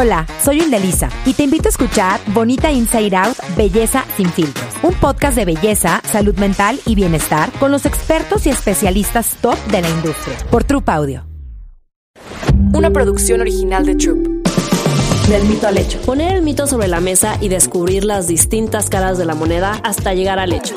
Hola, soy Indelisa y te invito a escuchar Bonita Inside Out, Belleza sin filtros, un podcast de belleza, salud mental y bienestar con los expertos y especialistas top de la industria por Troop Audio. Una producción original de Troop. Del mito al hecho. Poner el mito sobre la mesa y descubrir las distintas caras de la moneda hasta llegar al hecho.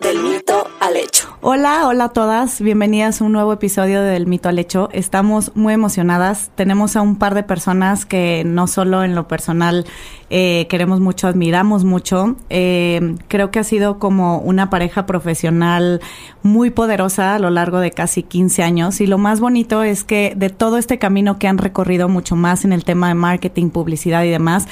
del mito al hecho. Hola, hola a todas, bienvenidas a un nuevo episodio de Del Mito al Hecho. Estamos muy emocionadas, tenemos a un par de personas que no solo en lo personal eh, queremos mucho, admiramos mucho. Eh, creo que ha sido como una pareja profesional muy poderosa a lo largo de casi 15 años y lo más bonito es que de todo este camino que han recorrido mucho más en el tema de marketing, publicidad y demás,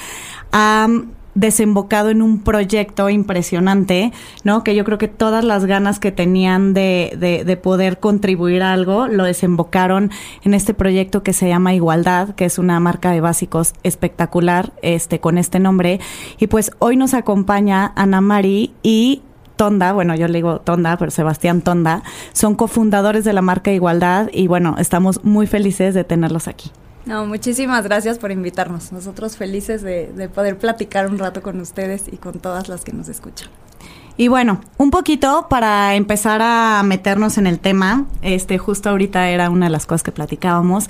han desembocado en un proyecto impresionante, ¿no? Que yo creo que todas las ganas que tenían de, de, de, poder contribuir a algo lo desembocaron en este proyecto que se llama Igualdad, que es una marca de básicos espectacular, este, con este nombre. Y pues hoy nos acompaña Ana Mari y Tonda, bueno, yo le digo Tonda, pero Sebastián Tonda, son cofundadores de la marca Igualdad y bueno, estamos muy felices de tenerlos aquí. No, muchísimas gracias por invitarnos. Nosotros felices de, de, poder platicar un rato con ustedes y con todas las que nos escuchan. Y bueno, un poquito para empezar a meternos en el tema, este justo ahorita era una de las cosas que platicábamos.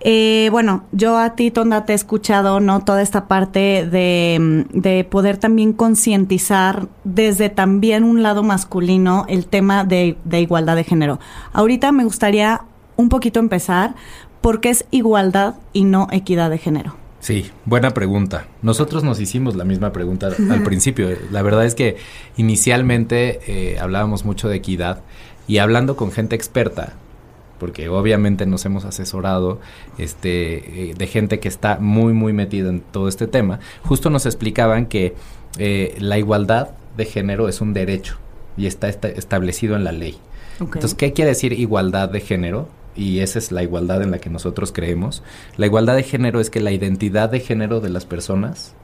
Eh, bueno, yo a ti, Tonda, te he escuchado, ¿no? Toda esta parte de, de poder también concientizar desde también un lado masculino el tema de, de igualdad de género. Ahorita me gustaría un poquito empezar porque es igualdad y no equidad de género. Sí, buena pregunta. Nosotros nos hicimos la misma pregunta al principio. La verdad es que inicialmente eh, hablábamos mucho de equidad y hablando con gente experta, porque obviamente nos hemos asesorado este, eh, de gente que está muy, muy metida en todo este tema, justo nos explicaban que eh, la igualdad de género es un derecho y está, está establecido en la ley. Okay. Entonces, ¿qué quiere decir igualdad de género? Y esa es la igualdad en la que nosotros creemos. La igualdad de género es que la identidad de género de las personas,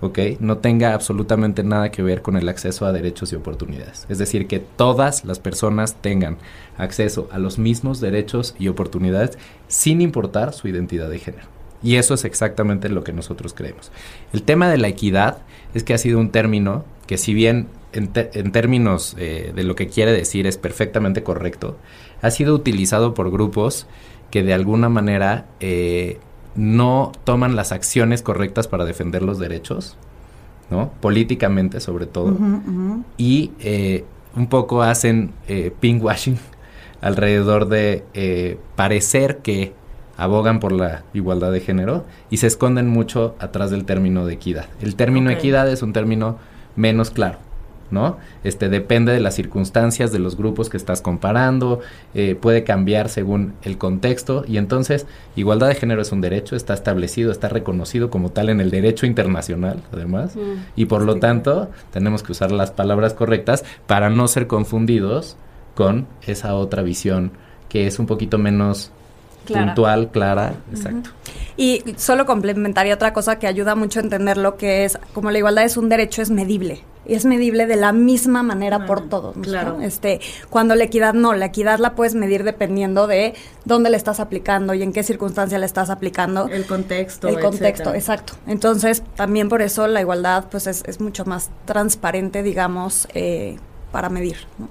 ¿ok? No tenga absolutamente nada que ver con el acceso a derechos y oportunidades. Es decir, que todas las personas tengan acceso a los mismos derechos y oportunidades sin importar su identidad de género. Y eso es exactamente lo que nosotros creemos. El tema de la equidad es que ha sido un término que si bien en, en términos eh, de lo que quiere decir es perfectamente correcto, ha sido utilizado por grupos que de alguna manera eh, no toman las acciones correctas para defender los derechos, ¿no? Políticamente sobre todo, uh -huh, uh -huh. y eh, un poco hacen pinkwashing alrededor de parecer que abogan por la igualdad de género y se esconden mucho atrás del término de equidad. El término okay. equidad es un término menos claro. ¿no? Este depende de las circunstancias de los grupos que estás comparando, eh, puede cambiar según el contexto y entonces igualdad de género es un derecho, está establecido, está reconocido como tal en el derecho internacional, además, mm, y por lo tanto tenemos que usar las palabras correctas para no ser confundidos con esa otra visión que es un poquito menos clara. puntual, clara, exacto. Uh -huh. Y solo complementaría otra cosa que ayuda mucho a entender lo que es, como la igualdad es un derecho, es medible. Y es medible de la misma manera por todos. ¿no? Claro. Este, cuando la equidad no, la equidad la puedes medir dependiendo de dónde le estás aplicando y en qué circunstancia le estás aplicando. El contexto. El contexto, etcétera. exacto. Entonces, también por eso la igualdad pues es, es mucho más transparente, digamos, eh, para medir. ¿no?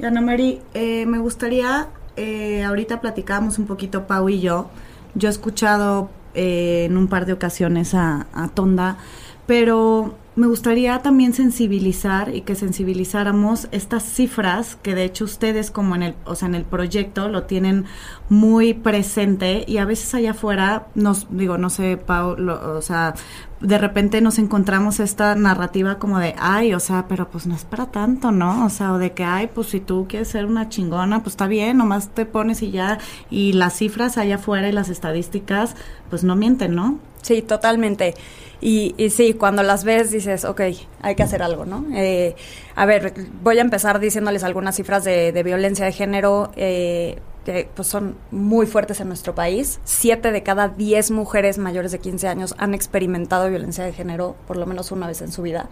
Y Ana Mari, eh, me gustaría eh, ahorita platicábamos un poquito Pau y yo. Yo he escuchado eh, en un par de ocasiones a, Tonda, pero me gustaría también sensibilizar y que sensibilizáramos estas cifras que de hecho ustedes como en el, o sea, en el proyecto lo tienen muy presente y a veces allá afuera nos digo, no sé, Pau, o sea, de repente nos encontramos esta narrativa como de, ay, o sea, pero pues no es para tanto, ¿no? O sea, o de que, ay, pues si tú quieres ser una chingona, pues está bien, nomás te pones y ya, y las cifras allá afuera y las estadísticas, pues no mienten, ¿no? Sí, totalmente. Y, y, sí, cuando las ves dices, ok, hay que hacer algo, ¿no? Eh, a ver, voy a empezar diciéndoles algunas cifras de, de violencia de género. Eh, que pues son muy fuertes en nuestro país. Siete de cada diez mujeres mayores de 15 años han experimentado violencia de género por lo menos una vez en su vida.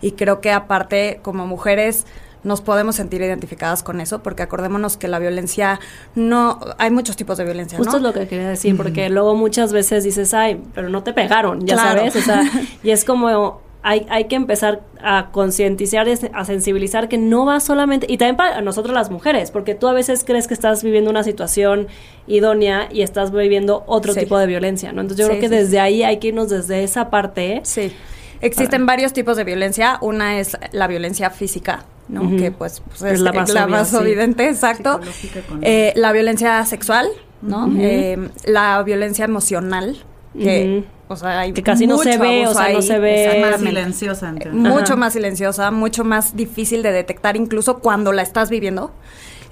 Y creo que aparte, como mujeres, nos podemos sentir identificadas con eso, porque acordémonos que la violencia no, hay muchos tipos de violencia. Justo es lo que quería decir, porque luego muchas veces dices, ay, pero no te pegaron, ya sabes, o sea, y es como hay, hay que empezar a concientizar, a sensibilizar que no va solamente, y también para nosotros las mujeres, porque tú a veces crees que estás viviendo una situación idónea y estás viviendo otro tipo de violencia, ¿no? Entonces yo creo que desde ahí hay que irnos desde esa parte. Sí. Existen varios tipos de violencia. Una es la violencia física, ¿no? Que pues, pues es, la más, evidente, exacto. Eh, la violencia sexual, ¿no? Eh, la violencia emocional, que o sea, hay que casi no se ve, o sea, no se ve. más silenciosa. Mucho más silenciosa, mucho más difícil de detectar incluso cuando la estás viviendo.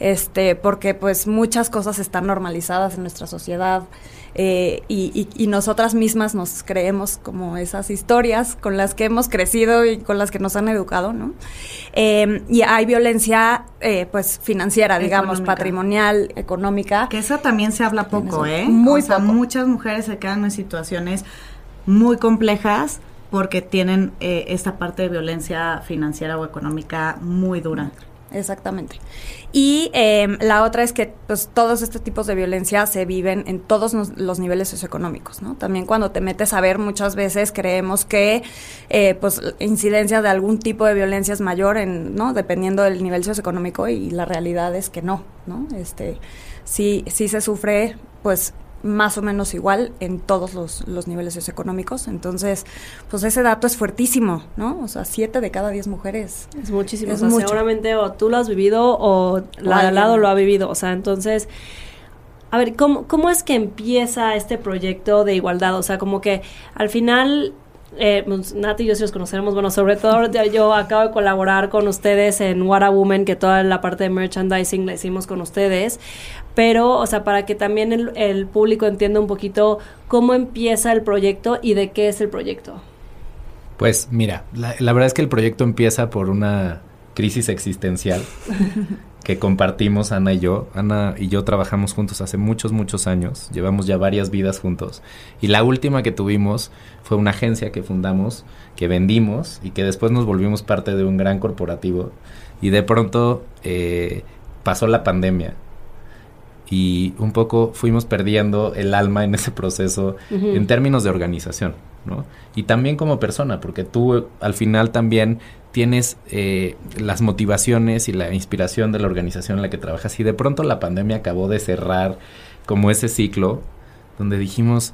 Este, porque pues muchas cosas están normalizadas en nuestra sociedad. Eh, y, nosotras mismas nos creemos como esas historias con las que hemos crecido y con las que nos han educado, ¿no? Em, y hay violencia, eh, pues, financiera, digamos, patrimonial, económica. Que esa también se habla poco, ¿eh? Muy o muchas mujeres se quedan en situaciones muy complejas porque tienen eh, esta parte de violencia financiera o económica muy dura. Exactamente. Y em, la otra es que pues, todos estos tipos de violencia se viven en todos los niveles socioeconómicos, ¿no? También cuando te metes a ver, muchas veces creemos que eh, pues incidencia de algún tipo de violencia es mayor, en, ¿no? Dependiendo del nivel socioeconómico y la realidad es que no, ¿no? Este, sí, sí se sufre, pues más o menos igual en todos los, los, niveles socioeconómicos. Entonces, pues ese dato es fuertísimo, ¿no? O sea, siete de cada diez mujeres. Es muchísimo. seguramente o tú lo has vivido o la de al lado lo ha vivido. O sea, entonces... A ver, ¿cómo, ¿cómo es que empieza este proyecto de igualdad? O sea, como que al final eh, pues, Nati y yo sí los conoceremos, bueno, sobre todo yo acabo de colaborar con ustedes en What a Woman, que toda la parte de merchandising la hicimos con ustedes, pero, o sea, para que también el, público entienda un poquito cómo empieza el proyecto y de qué es el proyecto. Pues mira, la, la verdad es que el proyecto empieza por una crisis existencial que compartimos Ana y yo. Ana y yo trabajamos juntos hace muchos, muchos años. Llevamos ya varias vidas juntos. Y la última que tuvimos fue una agencia que fundamos, que vendimos y que después nos volvimos parte de un gran corporativo. Y de pronto eh, pasó la pandemia y un poco fuimos perdiendo el alma en ese proceso en términos de organización, ¿no? Y también como persona, porque tú al final también tienes eh, las motivaciones y la inspiración de la organización en la que trabajas y de pronto la pandemia acabó de cerrar como ese ciclo donde dijimos,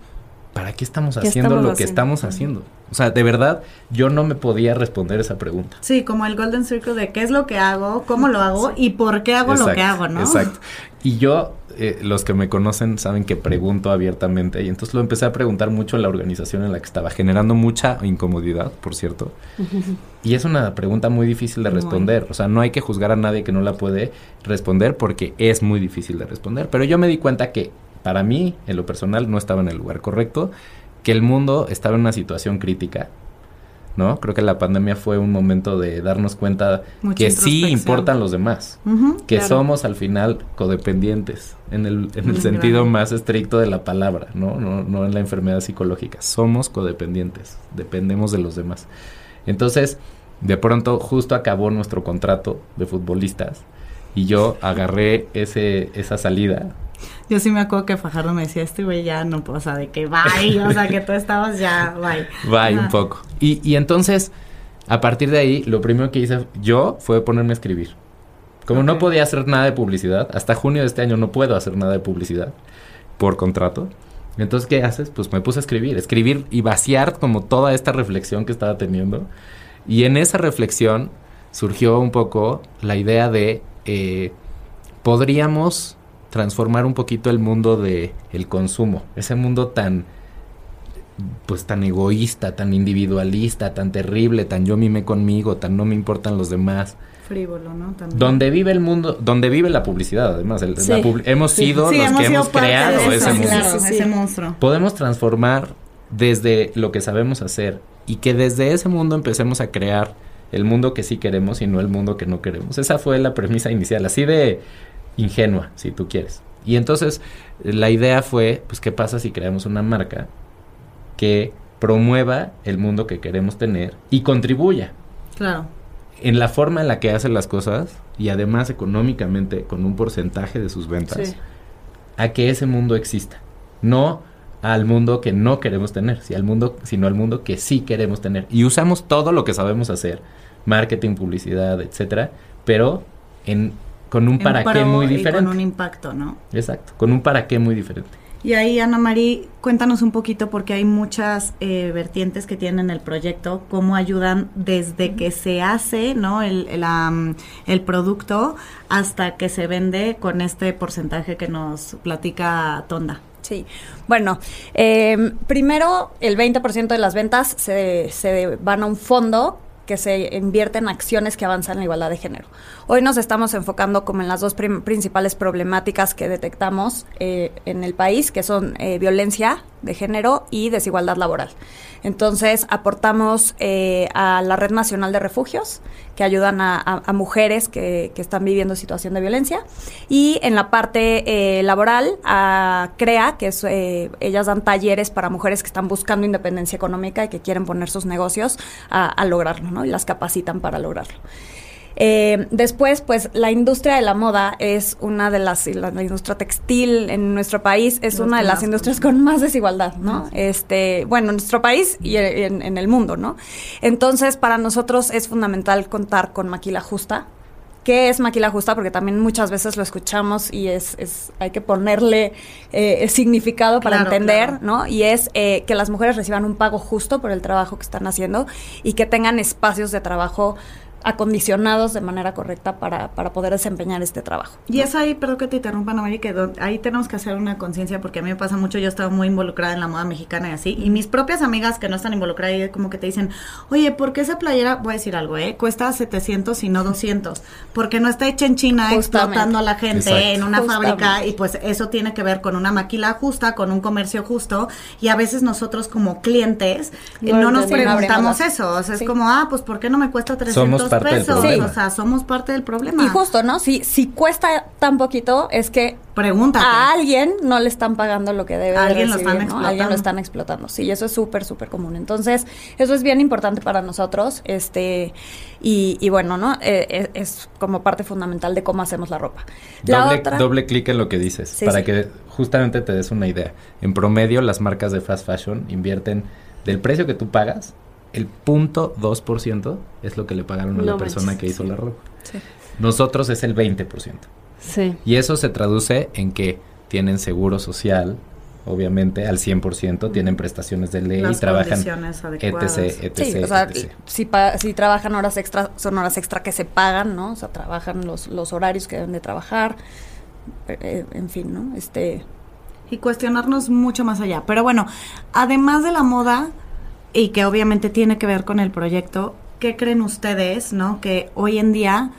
¿para qué estamos haciendo lo que estamos haciendo? O sea, de verdad, yo no me podía responder esa pregunta. Sí, como el Golden Circle de qué es lo que hago, cómo lo hago y por qué hago lo que hago, ¿no? Exacto. Y yo eh, los que me conocen saben que pregunto abiertamente y entonces lo empecé a preguntar mucho en la organización en la que estaba, generando mucha incomodidad, por cierto. Y es una pregunta muy difícil de responder, o sea, no hay que juzgar a nadie que no la puede responder porque es muy difícil de responder, pero yo me di cuenta que para mí, en lo personal, no estaba en el lugar correcto, que el mundo estaba en una situación crítica ¿no? Creo que la pandemia fue un momento de darnos cuenta que sí importan los demás, que somos al final codependientes en el, en el sentido más estricto de la palabra, ¿no? ¿no? No en la enfermedad psicológica, somos codependientes, dependemos de los demás. Entonces, de pronto justo acabó nuestro contrato de futbolistas y yo agarré ese, esa salida yo sí me acuerdo que Fajardo me decía, este güey ya no, o sea, de que bye, o sea, que tú estabas ya, bye. Bye, un poco. Y, y entonces, a partir de ahí, lo primero que hice yo fue ponerme a escribir. Como no podía hacer nada de publicidad, hasta junio de este año no puedo hacer nada de publicidad por contrato. Entonces, ¿qué haces? Pues me puse a escribir, escribir y vaciar como toda esta reflexión que estaba teniendo. Y en esa reflexión surgió un poco la idea de, eh, podríamos transformar un poquito el mundo de el consumo, ese mundo tan pues tan egoísta, tan individualista, tan terrible, tan yo mime conmigo, tan no me importan los demás. Frívolo, ¿no? También. Donde vive el mundo, donde vive la publicidad, además. hemos sido los que hemos creado ese, monstruo. Podemos transformar desde lo que sabemos hacer y que desde ese mundo empecemos a crear el mundo que sí queremos y no el mundo que no queremos. Esa fue la premisa inicial, así de ingenua, si tú quieres. Y entonces la idea fue, pues, ¿qué pasa si creamos una marca que promueva el mundo que queremos tener y contribuya? Claro. En la forma en la que hacen las cosas y además económicamente con un porcentaje de sus ventas, a que ese mundo exista. No al mundo que no queremos tener, sino al mundo, sino al mundo que sí queremos tener. Y usamos todo lo que sabemos hacer, marketing, publicidad, etcétera, pero en con un para qué muy diferente. con un impacto, ¿no? Exacto, con un para qué muy diferente. Y ahí, Ana María, cuéntanos un poquito porque hay muchas eh, vertientes que tienen el proyecto, cómo ayudan desde que se hace, ¿no? El, el, producto hasta que se vende con este porcentaje que nos platica Tonda. Sí, bueno, eh, primero el 20% de las ventas se, se van a un fondo que se invierten en acciones que avanzan la igualdad de género. Hoy nos estamos enfocando como en las dos principales problemáticas que detectamos eh, en el país, que son eh, violencia de género y desigualdad laboral. Entonces, aportamos eh, a la Red Nacional de Refugios, que ayudan a, mujeres que, están viviendo situación de violencia. Y en la parte eh, laboral, a CREA, que es, eh, ellas dan talleres para mujeres que están buscando independencia económica y que quieren poner sus negocios a, a lograrlo, ¿no? Y las capacitan para lograrlo. Eh, después, pues la industria de la moda es una de las, la, industria textil en nuestro país es una de las industrias con más desigualdad, ¿no? Este, bueno, en nuestro país y en, el mundo, ¿no? Entonces, para nosotros es fundamental contar con maquila justa, ¿Qué es maquila justa? Porque también muchas veces lo escuchamos y es, es hay que ponerle eh, significado para entender, ¿no? Y es eh, que las mujeres reciban un pago justo por el trabajo que están haciendo y que tengan espacios de trabajo acondicionados de manera correcta para, para poder desempeñar este trabajo. Y es ahí, perdón que te interrumpa, Ana María, que ahí tenemos que hacer una conciencia porque a mí me pasa mucho, yo he estado muy involucrada en la moda mexicana y así, y mis propias amigas que no están involucradas y como que te dicen, oye, ¿por qué esa playera, voy a decir algo, eh, cuesta 700 y no 200? Porque no está hecha en China explotando a la gente en una fábrica y pues eso tiene que ver con una maquila justa, con un comercio justo y a veces nosotros como clientes no, nos preguntamos eso, o sea, es como, ah, pues ¿por qué no me cuesta 300 o sea, somos parte del problema. Y justo, ¿no? Si, si cuesta tan poquito, es que Pregúntate. a alguien no le están pagando lo que debe alguien lo están explotando. Alguien lo están explotando. Sí, eso es súper, súper común. Entonces, eso es bien importante para nosotros. Este, y, y bueno, ¿no? Eh, eh, es, como parte fundamental de cómo hacemos la ropa. doble, doble clic en lo que dices, para que justamente te des una idea. En promedio, las marcas de fast fashion invierten del precio que tú pagas el punto 2% es lo que le pagaron a la persona que hizo la ropa. Nosotros es el 20%. Sí. Y eso se traduce en que tienen seguro social, obviamente, al 100%, tienen prestaciones de ley, y trabajan etc, etc, o sea, Si, si trabajan horas extra, son horas extra que se pagan, ¿no? O sea, trabajan los, los horarios que deben de trabajar, eh, eh, en fin, ¿no? Este... Y cuestionarnos mucho más allá. Pero bueno, además de la moda, y que obviamente tiene que ver con el proyecto. ¿Qué creen ustedes, no? Que hoy en día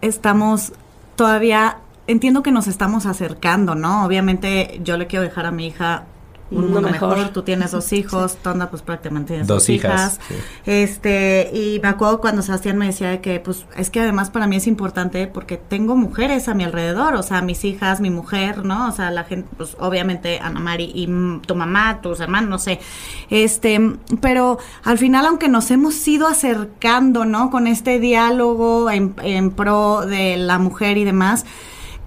estamos todavía, entiendo que nos estamos acercando, ¿no? Obviamente yo le quiero dejar a mi hija un mundo mejor. Tú tienes dos hijos, Tonda pues prácticamente tienes dos, hijas. Este, y me acuerdo cuando Sebastián me decía que pues es que además para mí es importante porque tengo mujeres a mi alrededor, o sea, mis hijas, mi mujer, ¿no? O sea, la gente, pues obviamente Ana Mari y tu mamá, tus hermanos, no sé. Este, pero al final aunque nos hemos ido acercando, ¿no? Con este diálogo en, en pro de la mujer y demás,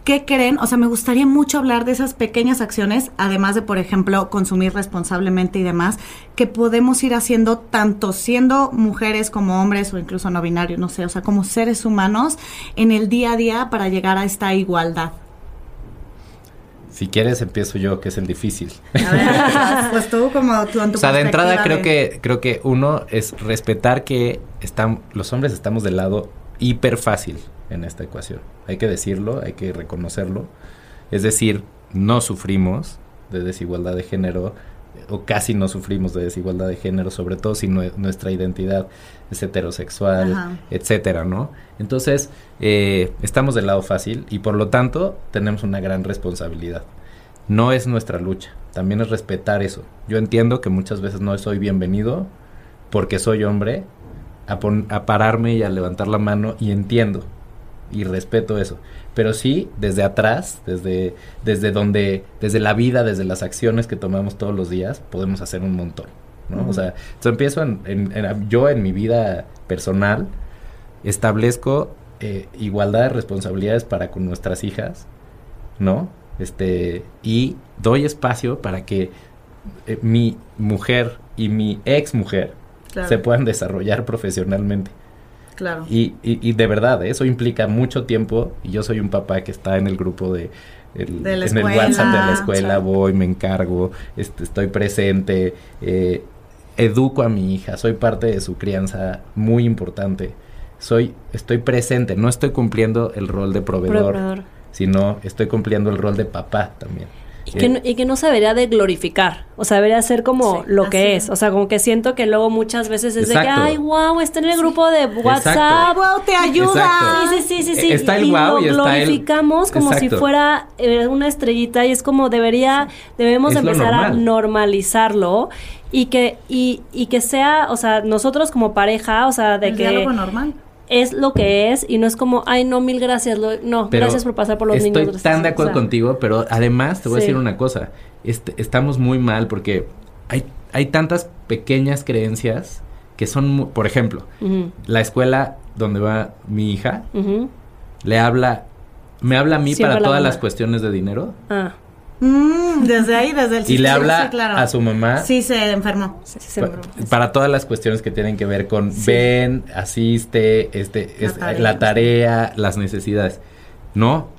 ¿Qué creen? O sea, me gustaría mucho hablar de esas pequeñas acciones, además de, por ejemplo, consumir responsablemente y demás, que podemos ir haciendo tanto siendo mujeres como hombres o incluso no binarios, no sé, o sea, como seres humanos en el día a día para llegar a esta igualdad. Si quieres empiezo yo, que es el difícil. A ver, pues tú como tú en tu O sea, de entrada creo que creo que uno es respetar que están los hombres estamos del lado hiper fácil en esta ecuación. Hay que decirlo, hay que reconocerlo. Es decir, no sufrimos de desigualdad de género o casi no sufrimos de desigualdad de género, sobre todo si nuestra identidad es heterosexual, etcétera, ¿no? Entonces, eh, estamos del lado fácil y por lo tanto tenemos una gran responsabilidad. No es nuestra lucha, también es respetar eso. Yo entiendo que muchas veces no soy bienvenido porque soy hombre a, a pararme y a levantar la mano y entiendo y respeto eso. Pero sí, desde atrás, desde, desde donde, desde la vida, desde las acciones que tomamos todos los días, podemos hacer un montón. ¿no? O sea, empiezo en, yo en mi vida personal, establezco eh, igualdad de responsabilidades para con nuestras hijas, ¿no? Este, y doy espacio para que eh, mi mujer y mi ex mujer se puedan desarrollar profesionalmente. Claro. Y, y, de verdad, eso implica mucho tiempo. Y yo soy un papá que está en el grupo de, en el WhatsApp de la escuela, voy, me encargo, este, estoy presente, eh, educo a mi hija, soy parte de su crianza muy importante. Soy, estoy presente, no estoy cumpliendo el rol de proveedor. sino estoy cumpliendo el rol de papá también. Y que, no, y que no se debería de glorificar, o sea, debería ser como lo que es. O sea, como que siento que luego muchas veces es de que, ay, wow, está en el grupo de WhatsApp, wow, te ayuda. Sí, sí, sí, sí, Está el y wow y glorificamos como si fuera eh, una estrellita y es como debería, debemos empezar a normalizarlo y que, y, y que sea, o sea, nosotros como pareja, o sea, de el que... Diálogo normal es lo que es y no es como, ay, no, mil gracias, no, gracias por pasar por los niños. Estoy tan de acuerdo contigo, pero además te voy a decir una cosa, estamos muy mal porque hay, hay tantas pequeñas creencias que son, por ejemplo, la escuela donde va mi hija, le habla, me habla a mí para todas las cuestiones de dinero. Ah. Mm, desde ahí, desde el Y le habla a su mamá. Sí, se enfermó. Para, todas las cuestiones que tienen que ver con ven, asiste, este, la, tarea. las necesidades. No.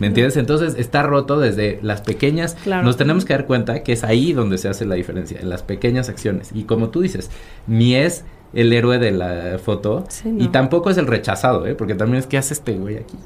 ¿Me entiendes? Entonces está roto desde las pequeñas. Nos tenemos que dar cuenta que es ahí donde se hace la diferencia, en las pequeñas acciones. Y como tú dices, ni es el héroe de la foto y tampoco es el rechazado, ¿eh? Porque también es que hace este güey aquí.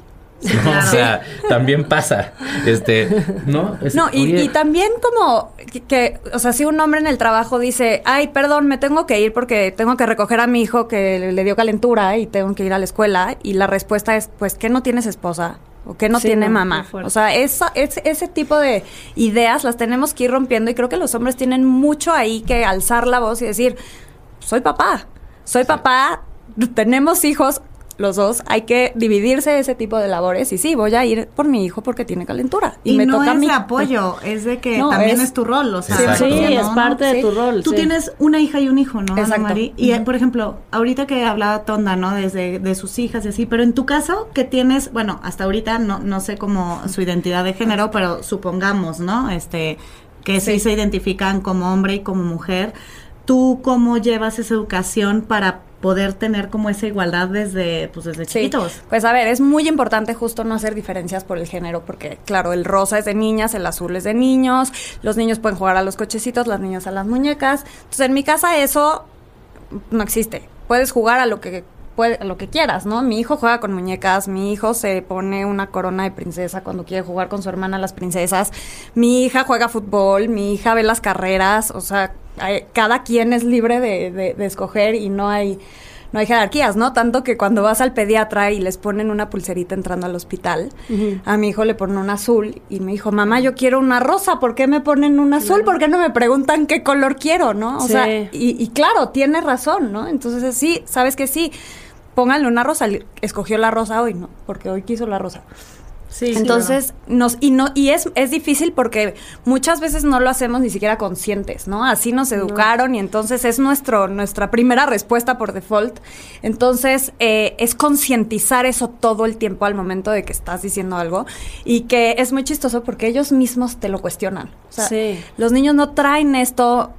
O sea, también pasa. Este, ¿no? no, y, también como que, o sea, si un hombre en el trabajo dice, ay, perdón, me tengo que ir porque tengo que recoger a mi hijo que le dio calentura y tengo que ir a la escuela, y la respuesta es, pues, ¿qué no tienes esposa? o que no tiene mamá. O sea, esa, ese tipo de ideas las tenemos que ir rompiendo y creo que los hombres tienen mucho ahí que alzar la voz y decir, soy papá, soy papá, tenemos hijos, los dos, hay que dividirse ese tipo de labores y sí, voy a ir por mi hijo porque tiene calentura. Y, me no toca es mi... apoyo, es de que también es, tu rol, o sea, sí, es parte de tu rol. Tú tienes una hija y un hijo, ¿no? Exacto. Y por ejemplo, ahorita que hablaba Tonda, ¿no? Desde de sus hijas y así, pero en tu caso que tienes, bueno, hasta ahorita no no sé cómo su identidad de género, pero supongamos, ¿no? Este que sí se identifican como hombre y como mujer. ¿Tú cómo llevas esa educación para poder tener como esa igualdad desde, pues desde chiquitos. Pues a ver, es muy importante justo no hacer diferencias por el género, porque claro, el rosa es de niñas, el azul es de niños, los niños pueden jugar a los cochecitos, las niñas a las muñecas. Entonces en mi casa eso no existe. Puedes jugar a lo que puede, lo que quieras, ¿no? Mi hijo juega con muñecas, mi hijo se pone una corona de princesa cuando quiere jugar con su hermana las princesas, mi hija juega fútbol, mi hija ve las carreras, o sea, cada quien es libre de, escoger y no hay no hay jerarquías, ¿no? Tanto que cuando vas al pediatra y les ponen una pulserita entrando al hospital, a mi hijo le ponen un azul y me dijo, mamá, yo quiero una rosa, ¿por qué me ponen un azul? ¿Por qué no me preguntan qué color quiero, no? O sea, y, y, claro, tiene razón, ¿no? Entonces, sí, sabes que sí, pónganle una rosa, escogió la rosa hoy, ¿no? Porque hoy quiso la rosa. Sí, Entonces, nos, y no, y es, es difícil porque muchas veces no lo hacemos ni siquiera conscientes, ¿no? Así nos educaron y entonces es nuestro, nuestra primera respuesta por default. Entonces, eh, es concientizar eso todo el tiempo al momento de que estás diciendo algo. Y que es muy chistoso porque ellos mismos te lo cuestionan. O sea, los niños no traen esto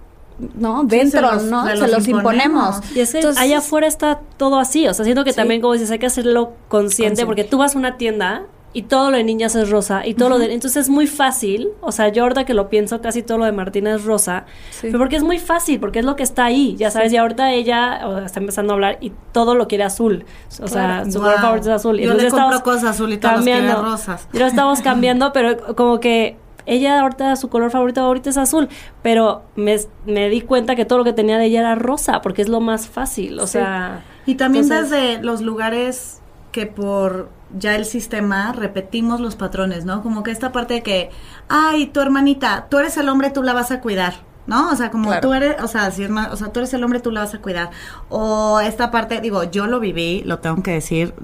¿no? Dentro, ¿no? Se los, imponemos. Y es que allá afuera está todo así. O sea, siento que también, como dices, hay que hacerlo consciente, porque tú vas a una tienda y todo lo de niñas es rosa y todo lo de entonces es muy fácil o sea yo ahorita que lo pienso casi todo lo de Martina es rosa pero porque es muy fácil porque es lo que está ahí ya sabes y ahorita ella está empezando a hablar y todo lo quiere azul o sea su color favorito es azul. Y yo le compro cosas azul y todos cambiando, rosas. Y lo estamos cambiando pero como que ella ahorita su color favorito ahorita es azul, pero me, me, di cuenta que todo lo que tenía de ella era rosa, porque es lo más fácil, o sea... Y también desde los lugares que por ya el sistema repetimos los patrones, ¿no? Como que esta parte de que, ay, tu hermanita, tú eres el hombre, tú la vas a cuidar. ¿No? O sea, como tú eres, o sea, si es más, o sea, tú eres el hombre, tú la vas a cuidar. O esta parte, digo, yo lo viví, lo tengo que decir,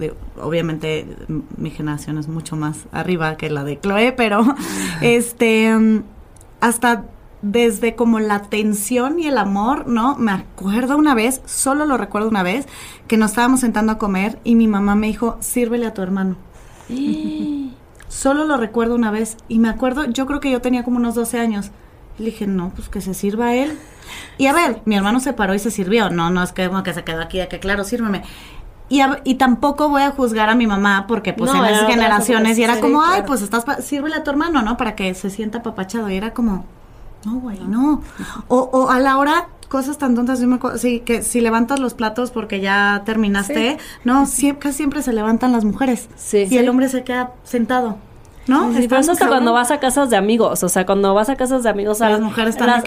obviamente mi generación es mucho más arriba que la de Chloe, pero este, hasta desde como la tensión y el amor, ¿no? Me acuerdo una vez, solo lo recuerdo una vez, que nos estábamos sentando a comer y mi mamá me dijo, sírvele a tu hermano. solo lo recuerdo una vez y me acuerdo, yo creo que yo tenía como unos 12 años. Le dije, no, pues que se sirva a él. Y a ver, mi hermano se paró y se sirvió. No, no es que, que se quedó aquí, de que claro, sírveme. Y, y, tampoco voy a juzgar a mi mamá porque pues en esas generaciones y era como, ay, pues estás, sírvele a tu hermano, ¿no? Para que se sienta papachado. Y era como, no, güey, no. O, o a la hora, cosas tan tontas, yo me sí, que si levantas los platos porque ya terminaste, no, siempre, casi siempre se levantan las mujeres. Sí. Y el hombre se queda sentado. ¿No? Sí, pero eso hasta cuando vas a casas de amigos, o sea, cuando vas a casas de amigos, las mujeres están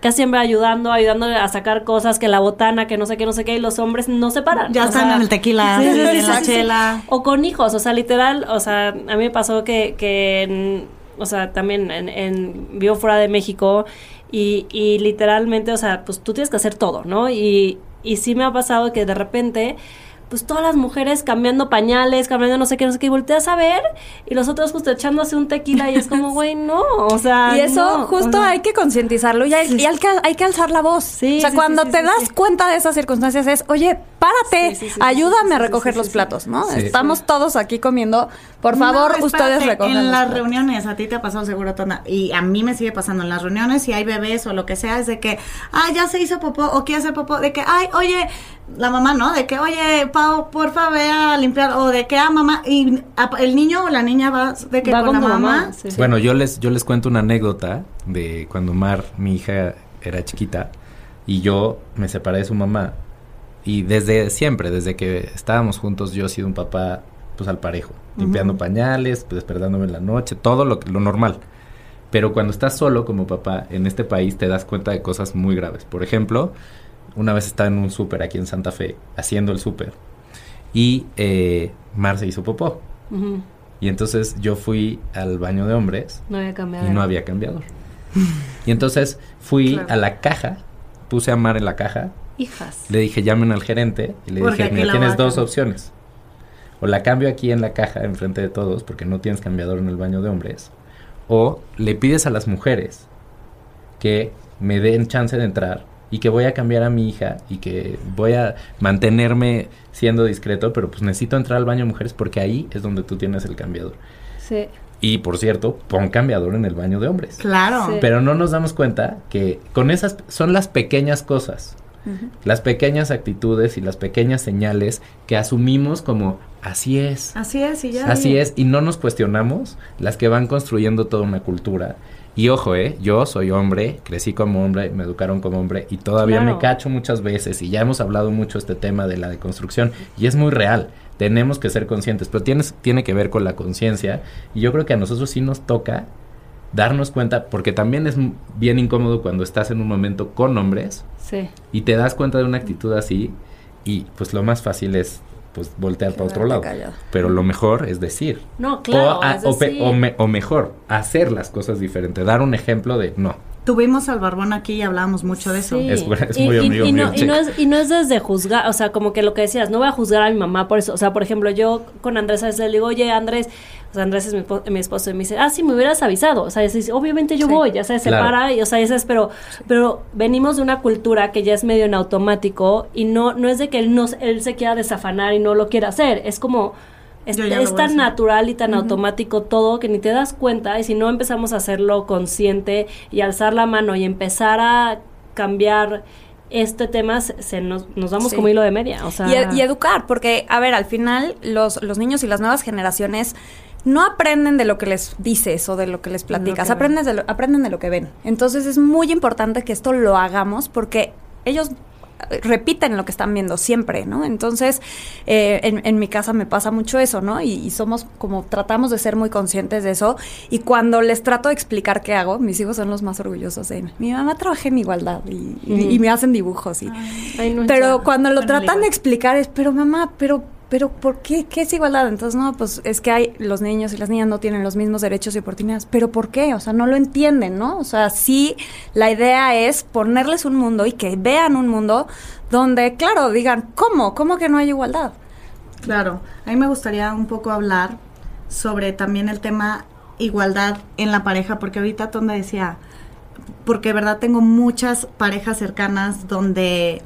casi siempre ayudando, ayudándole a sacar cosas, que la botana, que no sé qué, no sé qué, y los hombres no se paran. Ya están en el tequila, en la chela. O con hijos, o sea, literal, o sea, a mí me pasó que, que o sea, también en, en vivo fuera de México y, y literalmente, o sea, pues tú tienes que hacer todo, ¿no? Y, y sí me ha pasado que de repente pues todas las mujeres cambiando pañales, cambiando no sé qué, no sé qué, y volteas a ver y los otros justo echándose un tequila y es como, güey, no, o sea. Y eso justo hay que concientizarlo y, hay, y hay, que, hay que alzar la voz. Sí, o sea, cuando te das cuenta de esas circunstancias es, oye, párate, ayúdame a recoger los platos, ¿no? Estamos todos aquí comiendo, por favor, ustedes recogen. En las reuniones, a ti te ha pasado seguro, Tona, y a mí me sigue pasando en las reuniones, si hay bebés o lo que sea, es de que, ah, ya se hizo popó o quiere hacer popó, de que, ay, oye, la mamá, ¿no? De que, oye, Pau, porfa, ve a limpiar. O de que, ah, mamá, y el niño o la niña va de que con, la mamá. Bueno, yo les, yo les cuento una anécdota de cuando Mar, mi hija, era chiquita, y yo me separé de su mamá. Y desde siempre, desde que estábamos juntos, yo he sido un papá, pues al parejo. Limpiando pañales, pues despertándome en la noche, todo lo, lo normal. Pero cuando estás solo como papá en este país, te das cuenta de cosas muy graves. Por ejemplo, una vez estaba en un súper aquí en Santa Fe, haciendo el súper, y eh, Mar se hizo popó. Y entonces yo fui al baño de hombres. No había cambiador. Y no había cambiador. y entonces fui a la caja, puse a Mar en la caja. Hijas. Le dije, llamen al gerente. Y le dije, mira, tienes dos opciones. O la cambio aquí en la caja, enfrente de todos, porque no tienes cambiador en el baño de hombres. O le pides a las mujeres que me den chance de entrar y que voy a cambiar a mi hija y que voy a mantenerme siendo discreto, pero pues necesito entrar al baño de mujeres porque ahí es donde tú tienes el cambiador. Sí. Y por cierto, pon cambiador en el baño de hombres. Claro. Pero no nos damos cuenta que con esas son las pequeñas cosas, las pequeñas actitudes y las pequeñas señales que asumimos como así es. Así es y ya. Así es y no nos cuestionamos las que van construyendo toda una cultura y ojo, ¿eh? Yo soy hombre, crecí como hombre, me educaron como hombre y todavía me cacho muchas veces y ya hemos hablado mucho este tema de la deconstrucción y es muy real. Tenemos que ser conscientes, pero tienes, tiene que ver con la conciencia y yo creo que a nosotros sí nos toca darnos cuenta, porque también es bien incómodo cuando estás en un momento con hombres y te das cuenta de una actitud así y pues lo más fácil es pues voltear para otro lado. Pero lo mejor es decir. No, claro. O, mejor, hacer las cosas diferentes. Dar un ejemplo de no. Tuvimos al Barbón aquí y hablábamos mucho de eso. Es, muy amigo y, mío. y, no es, y no es desde juzgar, o sea, como que lo que decías, no voy a juzgar a mi mamá por eso. O sea, por ejemplo, yo con Andrés a veces le digo, oye, Andrés, o sea, Andrés es mi, esposo y me dice, ah, sí, me hubieras avisado. O sea, dice, obviamente yo voy, ya se separa y, o sea, ese es, pero, pero venimos de una cultura que ya es medio en automático y no, no es de que él, no, él se quiera desafanar y no lo quiera hacer. Es como, es, tan natural y tan automático todo que ni te das cuenta y si no empezamos a hacerlo consciente y alzar la mano y empezar a cambiar este tema se nos, nos vamos como hilo de media. O sea, y, y, educar, porque, a ver, al final los, los niños y las nuevas generaciones no aprenden de lo que les dices o de lo que les platicas, aprenden, de lo, aprenden de lo que ven. Entonces es muy importante que esto lo hagamos porque ellos repiten lo que están viendo siempre, ¿no? Entonces, eh, en, mi casa me pasa mucho eso, ¿no? Y, somos como, tratamos de ser muy conscientes de eso. Y cuando les trato de explicar qué hago, mis hijos son los más orgullosos de mi mamá trabaja en igualdad y, me hacen dibujos. Y, pero cuando lo tratan de explicar es, pero mamá, pero pero ¿por qué? ¿Qué es igualdad? Entonces, no, pues es que hay, los niños y las niñas no tienen los mismos derechos y oportunidades, pero ¿por qué? O sea, no lo entienden, ¿no? O sea, sí, la idea es ponerles un mundo y que vean un mundo donde, claro, digan, ¿cómo? ¿Cómo que no hay igualdad? Claro, a mí me gustaría un poco hablar sobre también el tema igualdad en la pareja, porque ahorita Tonda decía, porque verdad tengo muchas parejas cercanas donde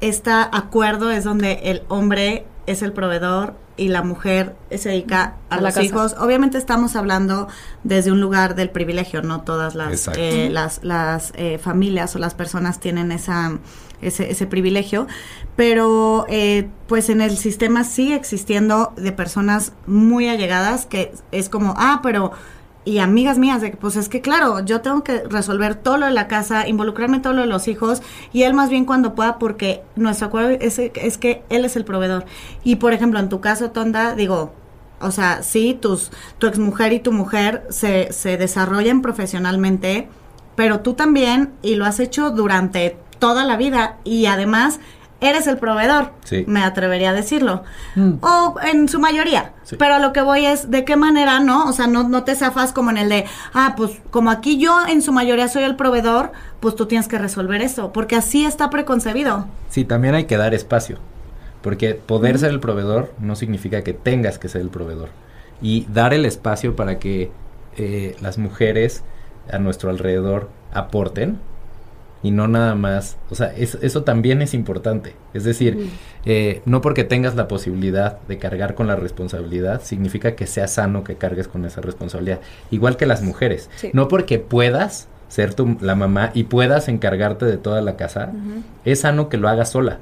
este acuerdo es donde el hombre es el proveedor y la mujer se dedica a, los hijos. Obviamente estamos hablando desde un lugar del privilegio, no todas las, eh, las, las eh, familias o las personas tienen esa, ese, ese privilegio, pero eh, pues en el sistema sigue existiendo de personas muy allegadas que es como, ah, pero y amigas mías de que pues es que claro, yo tengo que resolver todo lo de la casa, involucrarme todo lo de los hijos y él más bien cuando pueda porque nuestro acuerdo es, es que él es el proveedor. Y por ejemplo, en tu caso, Tonda, digo, o sea, sí, tus, tu exmujer y tu mujer se, se desarrollan profesionalmente, pero tú también y lo has hecho durante toda la vida y además eres el proveedor, me atrevería a decirlo. Mm. O en su mayoría. Pero lo que voy es, ¿de qué manera, no? O sea, no, no te zafas como en el de, ah, pues como aquí yo en su mayoría soy el proveedor, pues tú tienes que resolver eso, porque así está preconcebido. Sí, también hay que dar espacio, porque poder ser el proveedor no significa que tengas que ser el proveedor. Y dar el espacio para que eh, las mujeres a nuestro alrededor aporten, y no nada más, o sea, eso también es importante. Es decir, eh, no porque tengas la posibilidad de cargar con la responsabilidad, significa que sea sano que cargues con esa responsabilidad. Igual que las mujeres. No porque puedas ser tu, la mamá y puedas encargarte de toda la casa, es sano que lo hagas sola.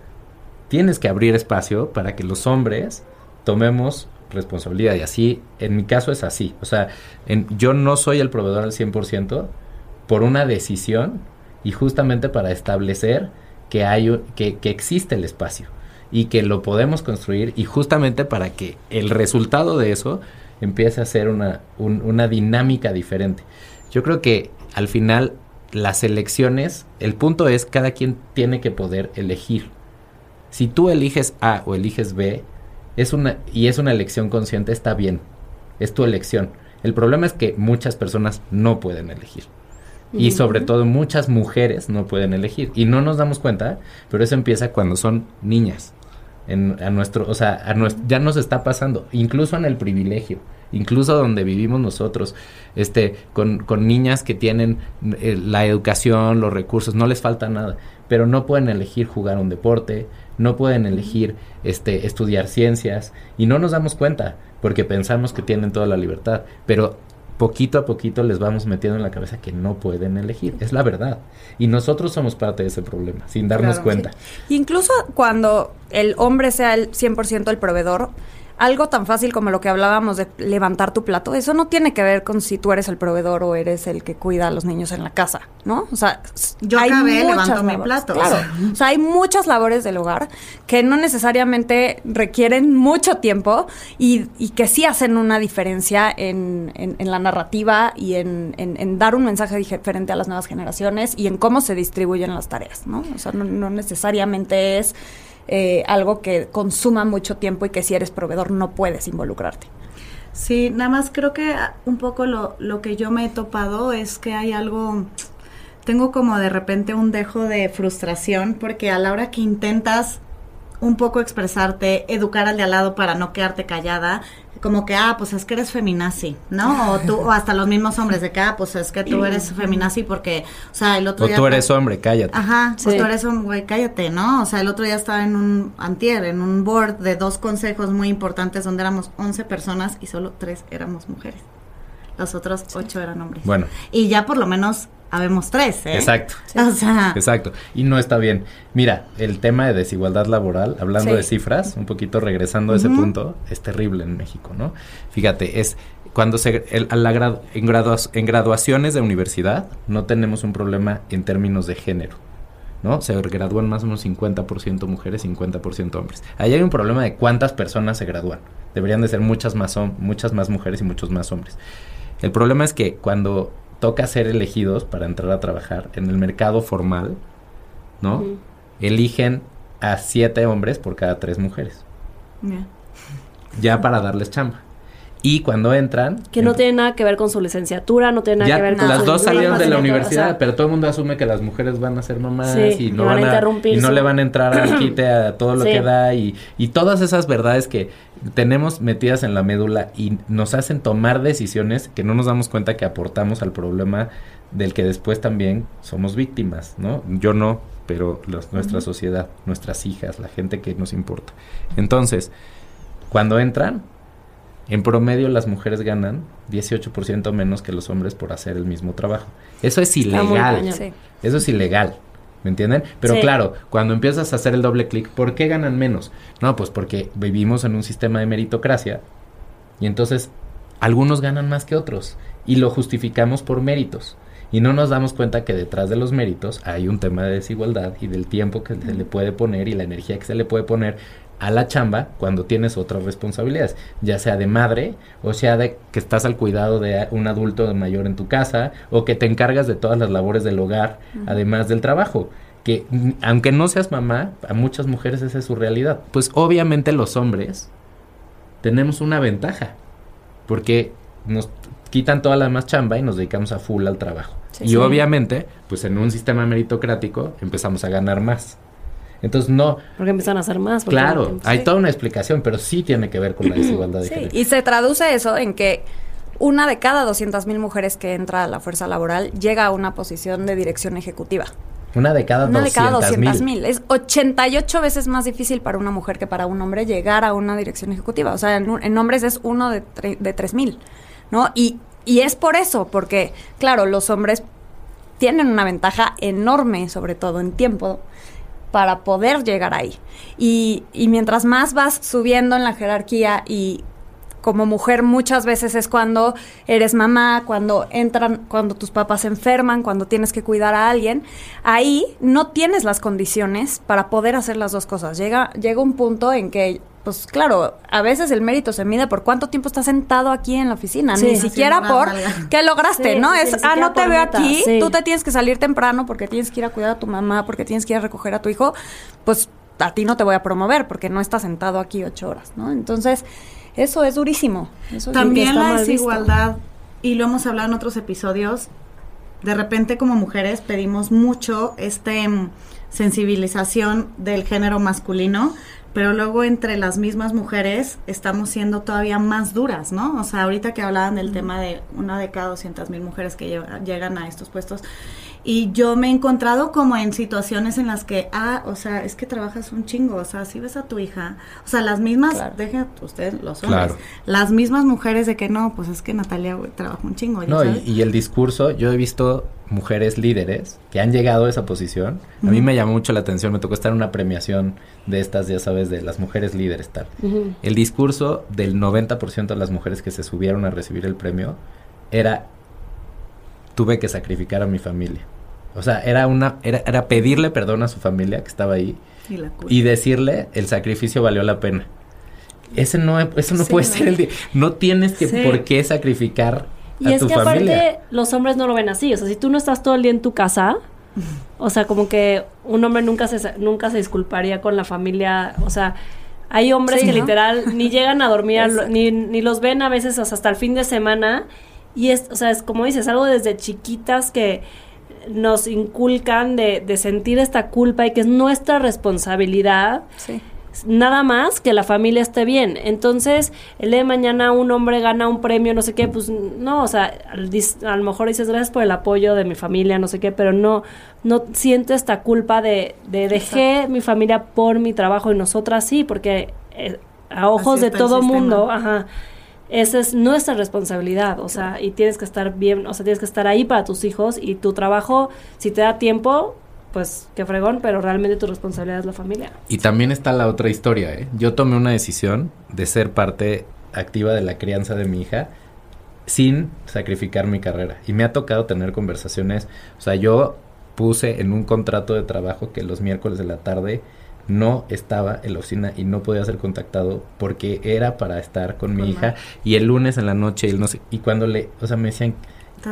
Tienes que abrir espacio para que los hombres tomemos responsabilidad. Y así, en mi caso es así. O sea, en, yo no soy el proveedor al 100% por una decisión y justamente para establecer que, hay, que, que existe el espacio y que lo podemos construir y justamente para que el resultado de eso empiece a ser una, una dinámica diferente. Yo creo que al final las elecciones, el punto es cada quien tiene que poder elegir. Si tú eliges A o eliges B, es una, y es una elección consciente, está bien, es tu elección. El problema es que muchas personas no pueden elegir. Y sobre todo muchas mujeres no pueden elegir. Y no nos damos cuenta, pero eso empieza cuando son niñas. En, a nuestro, o sea, a ya nos está pasando, incluso en el privilegio, incluso donde vivimos nosotros, este, con, con niñas que tienen eh, la educación, los recursos, no les falta nada, pero no pueden elegir jugar un deporte, no pueden elegir este, estudiar ciencias, y no nos damos cuenta, porque pensamos que tienen toda la libertad, pero poquito a poquito les vamos metiendo en la cabeza que no pueden elegir. Es la verdad. Y nosotros somos parte de ese problema, sin darnos cuenta. Incluso cuando el hombre sea el 100% el proveedor, algo tan fácil como lo que hablábamos de levantar tu plato, eso no tiene que ver con si tú eres el proveedor o eres el que cuida a los niños en la casa, ¿no? O sea, yo hay muchas mi plato. Claro. O sea, hay muchas labores del hogar que no necesariamente requieren mucho tiempo y, y que sí hacen una diferencia en, en, la narrativa y en, en, dar un mensaje diferente a las nuevas generaciones y en cómo se distribuyen las tareas, ¿no? O sea, no necesariamente es eh, algo que consuma mucho tiempo y que si eres proveedor no puedes involucrarte. Sí, nada más creo que un poco lo, lo que yo me he topado es que hay algo, tengo como de repente un dejo de frustración porque a la hora que intentas un poco expresarte, educar al de al lado para no quedarte callada, como que, ah, pues es que eres feminazi, ¿no? O tú, o hasta los mismos hombres de que, ah, pues es que tú eres feminazi porque, o sea, el otro o tú eres hombre, cállate. Ajá, pues tú eres hombre, güey, cállate, ¿no? O sea, el otro día estaba en un antier, en un board de dos consejos muy importantes donde éramos 11 personas y solo tres éramos mujeres. Los otros ocho eran hombres. Bueno. Y ya por lo menos habemos tres, ¿eh? Exacto. O sea. Exacto. Y no está bien. Mira, el tema de desigualdad laboral, hablando de cifras, un poquito regresando a ese punto, es terrible en México, ¿no? Fíjate, es cuando se en, en graduaciones de universidad no tenemos un problema en términos de género. ¿no? Se gradúan más o menos 50% mujeres, 50% hombres. Ahí hay un problema de cuántas personas se gradúan. Deberían de ser muchas más, muchas más mujeres y muchos más hombres. El problema es que cuando toca ser elegidos para entrar a trabajar en el mercado formal, ¿no? Eligen a siete hombres por cada tres mujeres. ya para darles chamba. Y cuando entran... Que no tiene nada que ver con su licenciatura, no tiene nada que ver con Las su dos salieron de la o universidad, sea, pero todo el mundo asume que las mujeres van a ser mamás Sí, y no van a interrumpir y no le van a entrar al quite a todo lo Sí. que da y, y todas esas verdades que tenemos metidas en la médula y nos hacen tomar decisiones que no nos damos cuenta que aportamos al problema del que después también somos víctimas, ¿no? Yo no, pero los- nuestra sociedad, nuestras hijas, la gente que nos importa. Entonces, cuando entran, en promedio las mujeres ganan 18% menos que los hombres por hacer el mismo trabajo. Eso es ilegal. Sí. Eso es ilegal. ¿Me entienden? Pero Sí. claro, cuando empiezas a hacer el doble clic, ¿por qué ganan menos? No, pues porque vivimos en un sistema de meritocracia y entonces algunos ganan más que otros y lo justificamos por méritos. Y no nos damos cuenta que detrás de los méritos hay un tema de desigualdad y del tiempo que se le puede poner y la energía que se le puede poner a la chamba cuando tienes otras responsabilidades, ya sea de madre o sea de que estás al cuidado de un adulto mayor en tu casa o que te encargas de todas las labores del hogar, además del trabajo. Que mm, aunque no seas mamá, a muchas mujeres esa es su realidad. Pues obviamente los hombres tenemos una ventaja, porque nos quitan toda la demás chamba y nos dedicamos a full al trabajo. Sí, y sí. obviamente, pues en un sistema meritocrático empezamos a ganar más. Entonces no, Porque empiezan a hacer más. claro, hay sí. toda una explicación, pero sí tiene que ver con la desigualdad de Sí, género. y se traduce eso en que una de cada 200 mil mujeres que entra a la fuerza laboral llega a una posición de dirección ejecutiva. Una de cada Una de cada 200 200 mil. Es 88 veces más difícil para una mujer que para un hombre llegar a una dirección ejecutiva. O sea, en hombres es uno de, tre- de 3 mil, ¿no? Y, y es por eso, porque, claro, los hombres tienen una ventaja enorme, sobre todo en tiempo, para poder llegar ahí. Y, y mientras más vas subiendo en la jerarquía y como mujer muchas veces es cuando eres mamá, cuando entran, cuando tus papás se enferman, cuando tienes que cuidar a alguien, ahí no tienes las condiciones para poder hacer las dos cosas. Llega, llega un punto en que, pues claro, a veces el mérito se mide por cuánto tiempo estás sentado aquí en la oficina, Sí. ni siquiera por qué lograste, Sí, ¿no? sí, es, ah, no te veo meta, aquí, sí. tú te tienes que salir temprano porque tienes que ir a cuidar a tu mamá, porque tienes que ir a recoger a tu hijo, pues a ti no te voy a promover porque no estás sentado aquí ocho horas, ¿no? Entonces, eso es durísimo. Eso es También está la visto. desigualdad, y lo hemos hablado en otros episodios, de repente como mujeres pedimos mucho este mm, sensibilización del género masculino, pero luego entre las mismas mujeres estamos siendo todavía más duras, ¿no? O sea, ahorita que hablaban del tema de una de cada 200 mil mujeres que lleva- llegan a estos puestos, y yo me he encontrado como en situaciones en las que, ah, o sea, es que trabajas un chingo, o sea, si ves a tu hija, o sea, las mismas, Claro. dejen ustedes los hombres, Claro. las mismas mujeres de que no, pues es que Natalia trabaja un chingo. ya No, y el discurso, yo he visto mujeres líderes que han llegado a esa posición. A mí me llamó mucho la atención, me tocó estar en una premiación de estas, ya sabes, de las mujeres líderes, tal. El discurso del 90% de las mujeres que se subieron a recibir el premio era, tuve que sacrificar a mi familia. O sea, era una, era, era pedirle perdón a su familia que estaba ahí Y la culpa. y decirle el sacrificio valió la pena. Ese no, eso no Sí, puede no. ser el... No tienes que Sí. por qué sacrificar Y a es tu que familia. aparte los hombres no lo ven así, o sea, si tú no estás todo el día en tu casa, o sea, como que un hombre nunca se nunca se disculparía con la familia, o sea, hay hombres Sí, que ¿no? literal ni llegan a dormir, ni, ni los ven a veces o sea, hasta el fin de semana y es, o sea, es como dices, algo desde chiquitas que nos inculcan de, de sentir esta culpa y que es nuestra responsabilidad Sí. Nada más que la familia esté bien. Entonces, el día de mañana un hombre gana un premio, no sé qué, pues no, o sea, a lo mejor dices gracias por el apoyo de mi familia, no sé qué, pero no, no siento esta culpa de, de dejé mi familia por mi trabajo y nosotras sí, porque eh, a ojos de el todo mundo, ajá. Esa es nuestra responsabilidad, o sea, y tienes que estar bien, o sea, tienes que estar ahí para tus hijos y tu trabajo, si te da tiempo, pues qué fregón, pero realmente tu responsabilidad es la familia. Y también está la otra historia, ¿eh? Yo tomé una decisión de ser parte activa de la crianza de mi hija sin sacrificar mi carrera. Y me ha tocado tener conversaciones, o sea, yo puse en un contrato de trabajo que los miércoles de la tarde no estaba en la oficina y no podía ser contactado porque era para estar con mi Con hija Mar. y el lunes en la noche y no sé y cuando le, o sea, me decían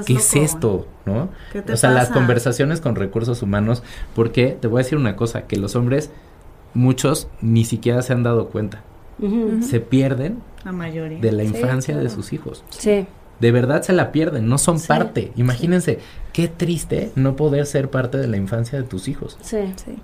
Estás ¿Qué es esto? ¿No? ¿Qué te O sea, las conversaciones con recursos humanos, porque te voy a decir una cosa, que los hombres, muchos ni siquiera se han dado cuenta. se pierden La mayoría. de la infancia de sus hijos. Sí. De verdad se la pierden, no son parte. Imagínense, qué triste no poder ser parte de la infancia de tus hijos, Sí. Sí.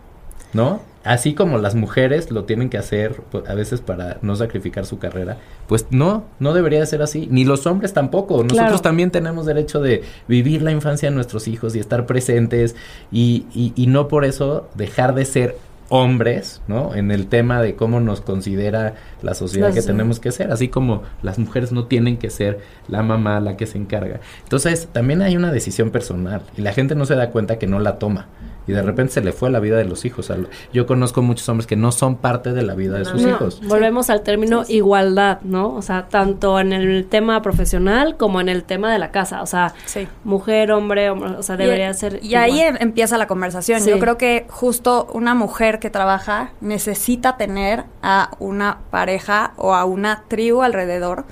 ¿no? Así como las mujeres lo tienen que hacer pues, a veces para no sacrificar su carrera, pues no, no debería de ser así, ni los hombres tampoco. Nosotros Claro. también tenemos derecho de vivir la infancia de nuestros hijos y estar presentes y, y, y no por eso dejar de ser hombres, ¿no? En el tema de cómo nos considera la sociedad que tenemos que ser, así como las mujeres no tienen que ser la mamá la que se encarga. Entonces, también hay una decisión personal y la gente no se da cuenta que no la toma. Y de repente se le fue la vida de los hijos. Yo conozco muchos hombres que no son parte de la vida de sus No, hijos. Volvemos al término igualdad, ¿no? O sea, tanto en el tema profesional como en el tema de la casa. O sea, Sí. mujer, hombre, hombre, o sea, debería y, ser. Y ahí em- empieza la conversación. Sí. Yo creo que justo una mujer que trabaja necesita tener a una pareja o a una tribu alrededor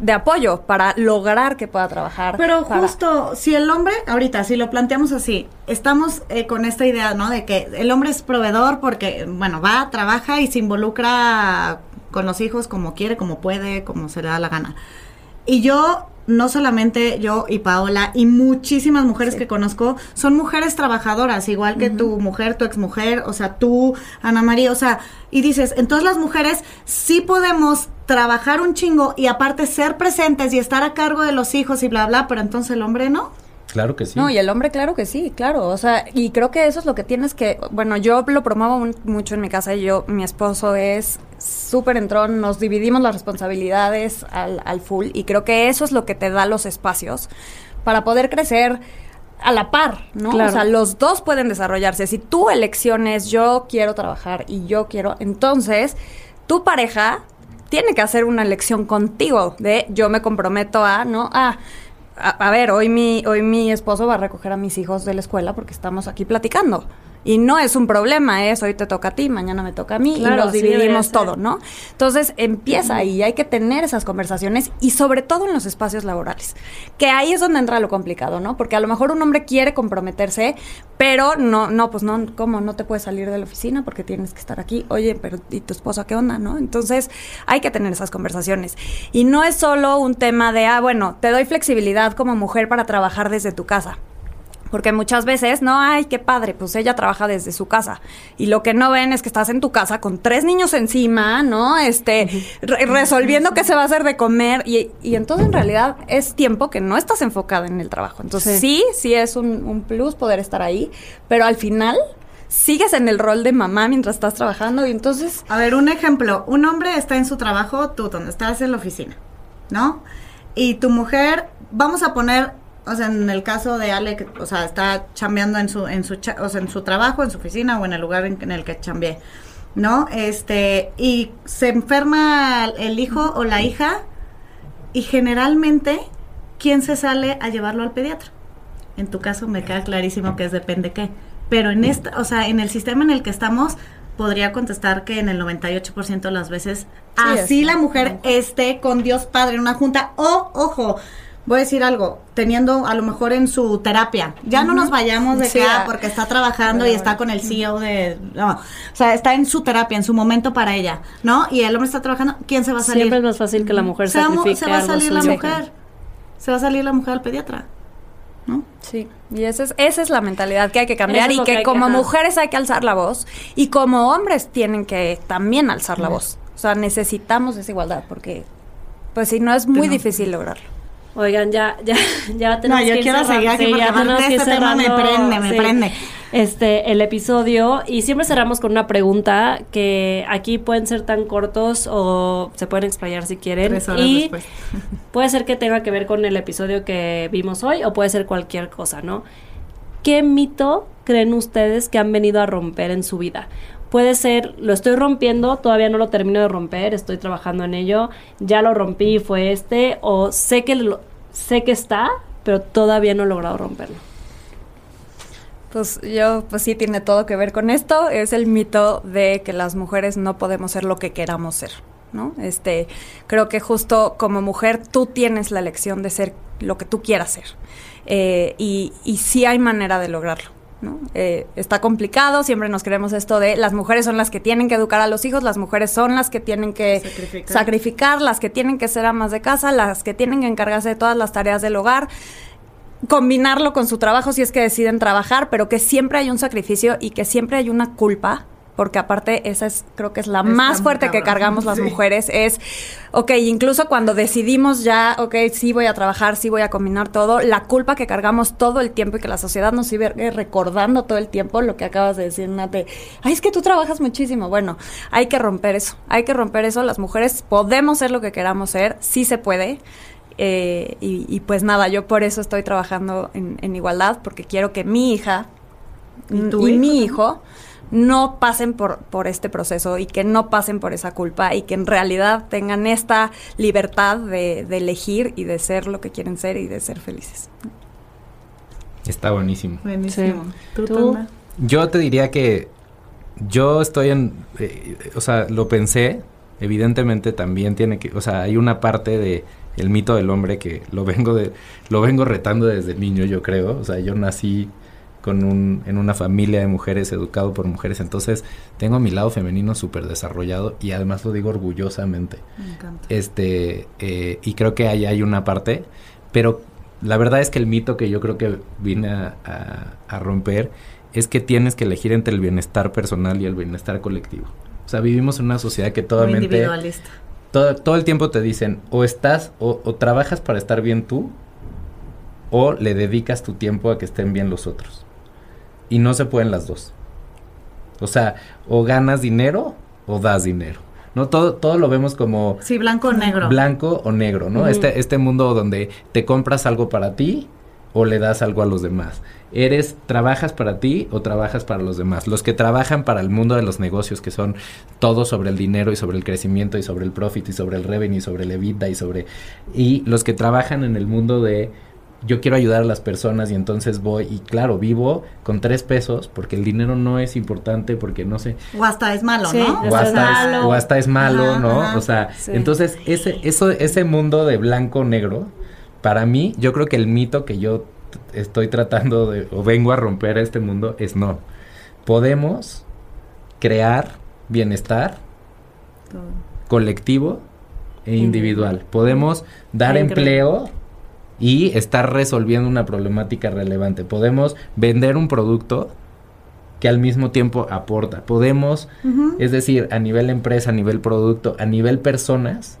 de apoyo para lograr que pueda trabajar. Pero para- justo, si el hombre, ahorita, si lo planteamos así, estamos eh, con esta idea, ¿no? De que el hombre es proveedor porque, bueno, va, trabaja y se involucra con los hijos como quiere, como puede, como se le da la gana. Y yo, no solamente yo y Paola, y muchísimas mujeres que conozco, son mujeres trabajadoras, igual que tu mujer, tu exmujer, o sea, tú, Ana María, o sea, y dices, entonces las mujeres sí podemos trabajar un chingo y aparte ser presentes y estar a cargo de los hijos y bla, bla, pero entonces el hombre no. Claro que sí. No, y el hombre, claro que sí, claro. O sea, y creo que eso es lo que tienes que. Bueno, yo lo promuevo mucho en mi casa y yo, mi esposo es súper entrón, nos dividimos las responsabilidades al, al full y creo que eso es lo que te da los espacios para poder crecer a la par, ¿no? Claro. O sea, los dos pueden desarrollarse. Si tu elección es yo quiero trabajar y yo quiero, entonces tu pareja tiene que hacer una elección contigo de yo me comprometo a, ¿no? A, a, a ver, hoy mi, hoy mi esposo va a recoger a mis hijos de la escuela porque estamos aquí platicando. Y no es un problema, es hoy te toca a ti, mañana me toca a mí Claro, y nos dividimos todo, ¿no? Entonces empieza ahí, hay que tener esas conversaciones y sobre todo en los espacios laborales, que ahí es donde entra lo complicado, ¿no? Porque a lo mejor un hombre quiere comprometerse, pero no, no, pues no, ¿cómo? No te puedes salir de la oficina porque tienes que estar aquí. Oye, pero ¿y tu esposo qué onda, no? Entonces hay que tener esas conversaciones. Y no es solo un tema de, ah, bueno, te doy flexibilidad como mujer para trabajar desde tu casa. Porque muchas veces, no, ay, qué padre, pues ella trabaja desde su casa. Y lo que no ven es que estás en tu casa con tres niños encima, ¿no? Este, re- resolviendo qué se va a hacer de comer. Y, y entonces en realidad es tiempo que no estás enfocada en el trabajo. Entonces sí, sí, es un, un plus poder estar ahí, pero al final sigues en el rol de mamá mientras estás trabajando y entonces... A ver, un ejemplo, un hombre está en su trabajo, tú donde estás en la oficina, ¿no? Y tu mujer, vamos a poner, o sea, en el caso de Ale, o sea, está chambeando en su, en su, cha- o sea, en su trabajo, en su oficina o en el lugar en, en el que chambeé, ¿no? Este, y se enferma el hijo o la hija y generalmente, ¿quién se sale a llevarlo al pediatra? En tu caso me queda clarísimo que es depende qué. Pero en esta, o sea, en el sistema en el que estamos, podría contestar que en el 98% de las veces así es. la mujer esté con Dios Padre en una junta. O, ojo, voy a decir algo, teniendo a lo mejor en su terapia. Ya no nos vayamos de Sí, que, ah, ah. porque está trabajando y está con el CEO de... No, o sea, está en su terapia, en su momento para ella, ¿no? Y el hombre está trabajando, ¿quién se va a salir? Siempre es más fácil que la mujer se, sacrifique se va a salir la mujer. Se va a salir la mujer al pediatra. ¿No? Sí, y esa es, esa es la mentalidad que hay que cambiar es y que, que hay que- como mujeres hay que alzar la voz y como hombres tienen que también alzar la voz. O sea, necesitamos esa igualdad porque, pues si no, es muy No. difícil lograrlo. Oigan, ya, ya, ya tenemos No, yo que quiero seguir aquí porque aparte este tema me prende, me prende. Este, el episodio. Y siempre cerramos con una pregunta que aquí pueden ser tan cortos o se pueden explayar si quieren. Tres horas y después. puede ser que tenga que ver con el episodio que vimos hoy o puede ser cualquier cosa, ¿no? ¿Qué mito creen ustedes que han venido a romper en su vida? Puede ser, lo estoy rompiendo, todavía no lo termino de romper, estoy trabajando en ello, ya lo rompí, fue este, o sé que lo- sé que está, pero todavía no he logrado romperlo. Pues yo, pues sí, tiene todo que ver con esto. Es el mito de que las mujeres no podemos ser lo que queramos ser, ¿no? Este, creo que justo como mujer tú tienes la elección de ser lo que tú quieras ser. Eh, y, y sí hay manera de lograrlo. ¿No? Eh, está complicado, siempre nos creemos esto de las mujeres son las que tienen que educar a los hijos, las mujeres son las que tienen que sacrificar, sacrificar las que tienen que ser amas de casa, las que tienen que encargarse de todas las tareas del hogar combinarlo con su trabajo si es que deciden trabajar, pero que siempre hay un sacrificio y que siempre hay una culpa porque aparte esa es creo que es la más fuerte que cargamos las mujeres es ok incluso cuando decidimos ya ok sí voy a trabajar sí voy a combinar todo la culpa que cargamos todo el tiempo y que la sociedad nos sigue recordando todo el tiempo lo que acabas de decir Nate ay es que tú trabajas muchísimo bueno hay que romper eso hay que romper eso las mujeres podemos ser lo que queramos ser sí se puede eh, y, pues nada, yo por eso estoy trabajando en, igualdad, porque quiero que mi hija y, mi hijo no pasen por, por este proceso y que no pasen por esa culpa y que en realidad tengan esta libertad de, elegir y de ser lo que quieren ser y de ser felices. Está buenísimo. Buenísimo. Yo te diría que yo estoy en, eh, o sea, lo pensé, evidentemente también tiene que, o sea, hay una parte de el mito del hombre que lo vengo de lo vengo retando desde niño, yo creo. O sea, yo nací con un, en una familia de mujeres, educado por mujeres, entonces tengo mi lado femenino súper desarrollado y además lo digo orgullosamente. Me encanta. Este, eh, y creo que ahí hay una parte, pero la verdad es que el mito que yo creo que vine a, a romper es que tienes que elegir entre el bienestar personal y el bienestar colectivo. O sea, vivimos en una sociedad que totalmente... individualista todo, todo el tiempo te dicen o estás o, trabajas para estar bien tú o le dedicas tu tiempo a que estén bien los otros. Y no se pueden las dos. O sea, o ganas dinero o das dinero. No todo todo lo vemos como Sí, blanco o negro. Blanco o negro, ¿no? Este este mundo donde te compras algo para ti o le das algo a los demás. Eres, trabajas para ti o trabajas para los demás. Los que trabajan para el mundo de los negocios, que son todo sobre el dinero y sobre el crecimiento y sobre el profit y sobre el revenue y sobre el EBITDA y sobre... Y los que trabajan en el mundo de yo quiero ayudar a las personas y entonces voy y claro, vivo con tres pesos porque el dinero no es importante porque no sé. O hasta es malo, ¿no? O hasta, es, o hasta es malo, ¿no? O sea, entonces ese, eso, ese mundo de blanco-negro para mí, yo creo que el mito que yo estoy tratando de, o vengo a romper a este mundo es no. Podemos crear bienestar colectivo e individual. Podemos dar empleo y estar resolviendo una problemática relevante. Podemos vender un producto que al mismo tiempo aporta. Podemos, es decir, a nivel empresa, a nivel producto, a nivel personas,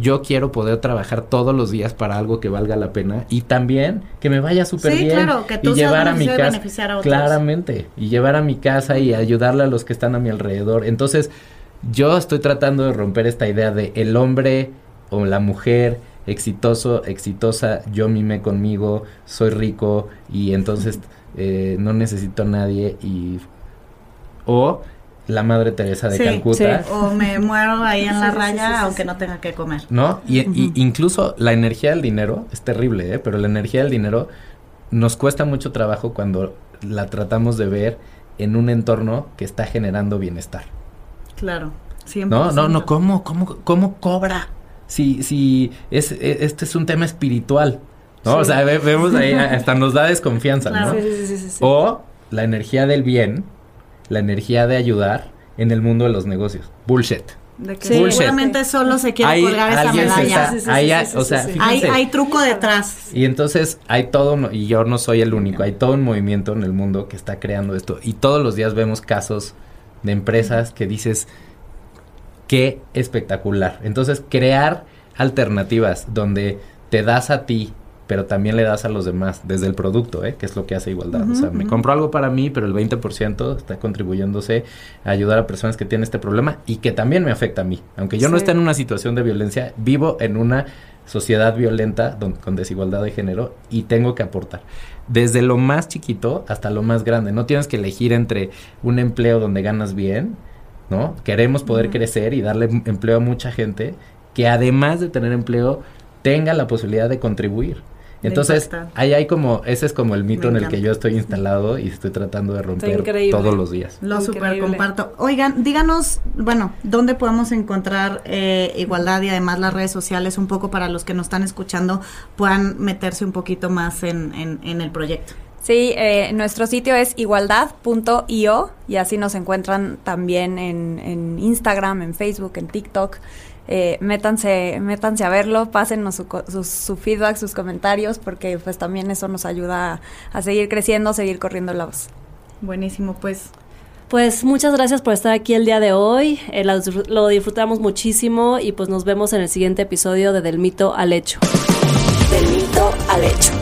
yo quiero poder trabajar todos los días para algo que valga la pena y también que me vaya súper sí, bien claro, que tú y llevar a mi casa claramente y llevar a mi casa y ayudarle a los que están a mi alrededor entonces yo estoy tratando de romper esta idea de el hombre o la mujer exitoso exitosa yo mime conmigo soy rico y entonces eh, no necesito a nadie y o la Madre Teresa de Calcuta. O me muero ahí en la raya aunque no tenga que comer. ¿No? Y, incluso la energía del dinero es terrible, ¿eh? Pero la energía del dinero nos cuesta mucho trabajo cuando la tratamos de ver en un entorno que está generando bienestar. Claro, siempre. No, no, no, ¿cómo, cómo, cómo cobra? Si, si es, e, este es un tema espiritual, ¿no? O sea, vemos ahí, hasta nos da desconfianza, ¿no? O la energía del bien la energía de ayudar en el mundo de los negocios. Bullshit. De que seguramente solo se quiere colgar esa medalla. hay, hay, truco detrás. Y entonces hay todo, y yo no soy el único, hay todo un movimiento en el mundo que está creando esto. Y todos los días vemos casos de empresas que dices, qué espectacular. Entonces, crear alternativas donde te das a ti pero también le das a los demás desde el producto, ¿eh? que es lo que hace igualdad. o sea, me compro algo para mí, pero el 20% está contribuyéndose a ayudar a personas que tienen este problema y que también me afecta a mí. Aunque yo no esté en una situación de violencia, vivo en una sociedad violenta con desigualdad de género y tengo que aportar. Desde lo más chiquito hasta lo más grande. No tienes que elegir entre un empleo donde ganas bien, ¿no? Queremos poder crecer y darle empleo a mucha gente que además de tener empleo tenga la posibilidad de contribuir. Entonces, ahí hay como, ese es como el mito en el que yo estoy instalado y estoy tratando de romper todos los días. Lo super comparto. Oigan, díganos, bueno, ¿dónde podemos encontrar eh, igualdad y además las redes sociales un poco para los que nos están escuchando puedan meterse un poquito más en, en, el proyecto? Sí, eh, nuestro sitio es igualdad.io y así nos encuentran también en, en Instagram, en Facebook, en TikTok. Eh, métanse, métanse a verlo, pásennos su, su, feedback, sus comentarios, porque pues también eso nos ayuda a, a seguir creciendo, a seguir corriendo la voz. Buenísimo, pues pues muchas gracias por estar aquí el día de hoy. Eh, lo, disfrutamos muchísimo y pues nos vemos en el siguiente episodio de Del mito al hecho. Del mito al hecho.